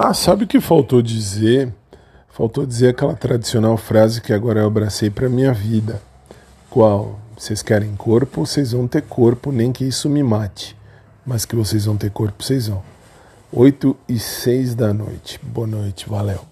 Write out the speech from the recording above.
Ah, sabe o que faltou dizer? Faltou dizer aquela tradicional frase que agora eu abracei para minha vida. Qual? Vocês querem corpo, vocês vão ter corpo, nem que isso me mate. Mas que vocês vão ter corpo, vocês vão. 8 e 6 da noite. Boa noite, valeu.